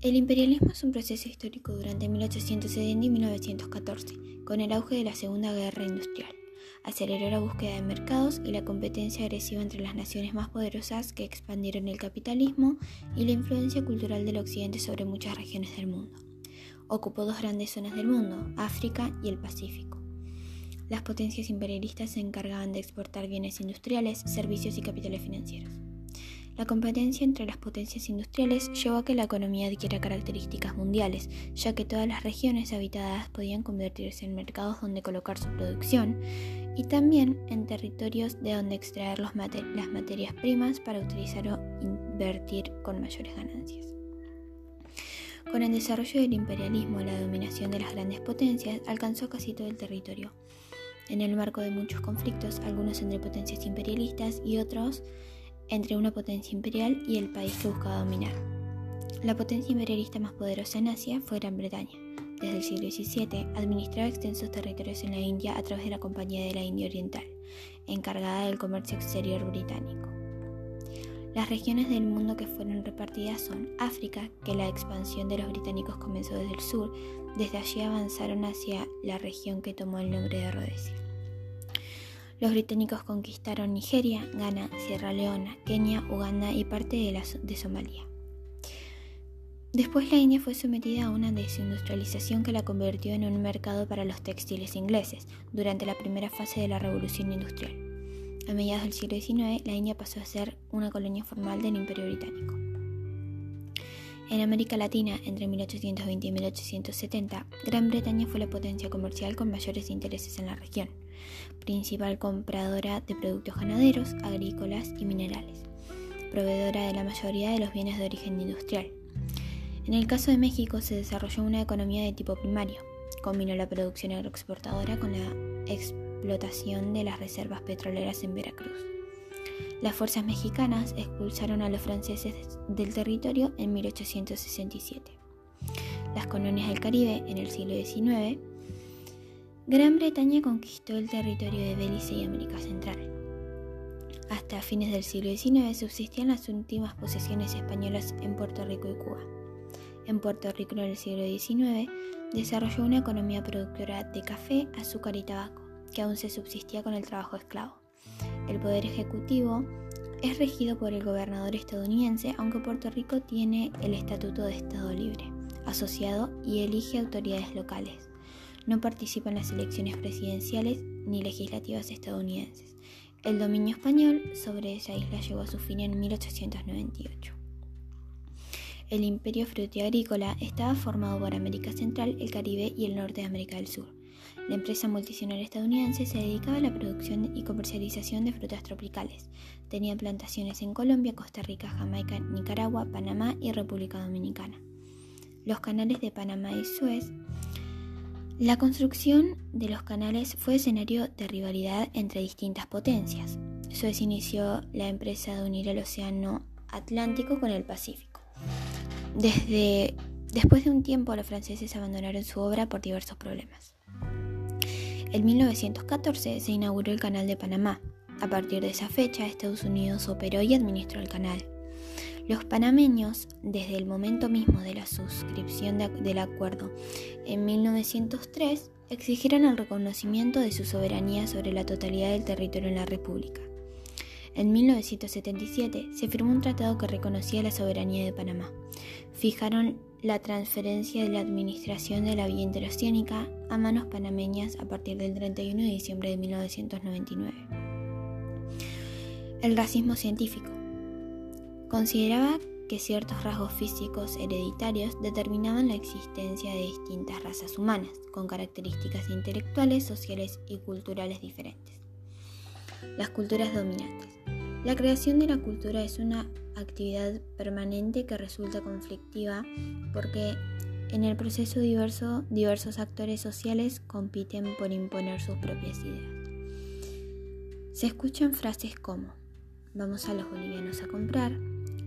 El imperialismo es un proceso histórico durante 1870 y 1914, con el auge de la Segunda Guerra Industrial. Aceleró la búsqueda de mercados y la competencia agresiva entre las naciones más poderosas que expandieron el capitalismo y la influencia cultural del Occidente sobre muchas regiones del mundo. Ocupó dos grandes zonas del mundo, África y el Pacífico. Las potencias imperialistas se encargaban de exportar bienes industriales, servicios y capitales financieros. La competencia entre las potencias industriales llevó a que la economía adquiera características mundiales, ya que todas las regiones habitadas podían convertirse en mercados donde colocar su producción y también en territorios de donde extraer las materias primas para utilizar o invertir con mayores ganancias. Con el desarrollo del imperialismo, la dominación de las grandes potencias alcanzó casi todo el territorio. En el marco de muchos conflictos, algunos entre potencias imperialistas y otros entre una potencia imperial y el país que buscaba dominar. La potencia imperialista más poderosa en Asia fue Gran Bretaña. Desde el siglo XVII administraba extensos territorios en la India a través de la Compañía de la India Oriental, encargada del comercio exterior británico. Las regiones del mundo que fueron repartidas son África, que la expansión de los británicos comenzó desde el sur, desde allí avanzaron hacia la región que tomó el nombre de Rhodesia. Los británicos conquistaron Nigeria, Ghana, Sierra Leona, Kenia, Uganda y parte de, Somalia. Después la India fue sometida a una desindustrialización que la convirtió en un mercado para los textiles ingleses durante la primera fase de la revolución industrial. A mediados del siglo XIX, la India pasó a ser una colonia formal del Imperio Británico. En América Latina, entre 1820 y 1870, Gran Bretaña fue la potencia comercial con mayores intereses en la región principal compradora de productos ganaderos, agrícolas y minerales, proveedora de la mayoría de los bienes de origen industrial. En el caso de México se desarrolló una economía de tipo primario, combinó la producción agroexportadora con la explotación de las reservas petroleras en Veracruz. Las fuerzas mexicanas expulsaron a los franceses del territorio en 1867. Las colonias del Caribe en el siglo XIX Gran Bretaña conquistó el territorio de Belice y América Central. Hasta fines del siglo XIX subsistían las últimas posesiones españolas en Puerto Rico y Cuba. En Puerto Rico en el siglo XIX desarrolló una economía productora de café, azúcar y tabaco, que aún se subsistía con el trabajo esclavo. El poder ejecutivo es regido por el gobernador estadounidense, aunque Puerto Rico tiene el estatuto de Estado libre, asociado y elige autoridades locales no participa en las elecciones presidenciales ni legislativas estadounidenses. El dominio español sobre esa isla llegó a su fin en 1898. El imperio frutiagrícola estaba formado por América Central, el Caribe y el norte de América del Sur. La empresa multinacional estadounidense se dedicaba a la producción y comercialización de frutas tropicales. Tenía plantaciones en Colombia, Costa Rica, Jamaica, Nicaragua, Panamá y República Dominicana. Los canales de Panamá y Suez la construcción de los canales fue escenario de rivalidad entre distintas potencias. Suez inició la empresa de unir el Océano Atlántico con el Pacífico. Desde después de un tiempo los franceses abandonaron su obra por diversos problemas. En 1914 se inauguró el Canal de Panamá. A partir de esa fecha, Estados Unidos operó y administró el canal. Los panameños, desde el momento mismo de la suscripción del acuerdo en 1903, exigieron el reconocimiento de su soberanía sobre la totalidad del territorio en la República. En 1977 se firmó un tratado que reconocía la soberanía de Panamá. Fijaron la transferencia de la administración de la vía interoceánica a manos panameñas a partir del 31 de diciembre de 1999. El racismo científico. Consideraba que ciertos rasgos físicos hereditarios determinaban la existencia de distintas razas humanas, con características intelectuales, sociales y culturales diferentes. Las culturas dominantes. La creación de la cultura es una actividad permanente que resulta conflictiva porque en el proceso diverso, diversos actores sociales compiten por imponer sus propias ideas. Se escuchan frases como, vamos a los bolivianos a comprar,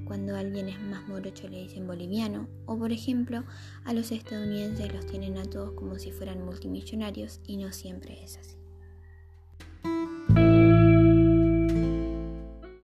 cuando alguien es más morocho le dicen boliviano, o por ejemplo, a los estadounidenses los tienen a todos como si fueran multimillonarios y no siempre es así.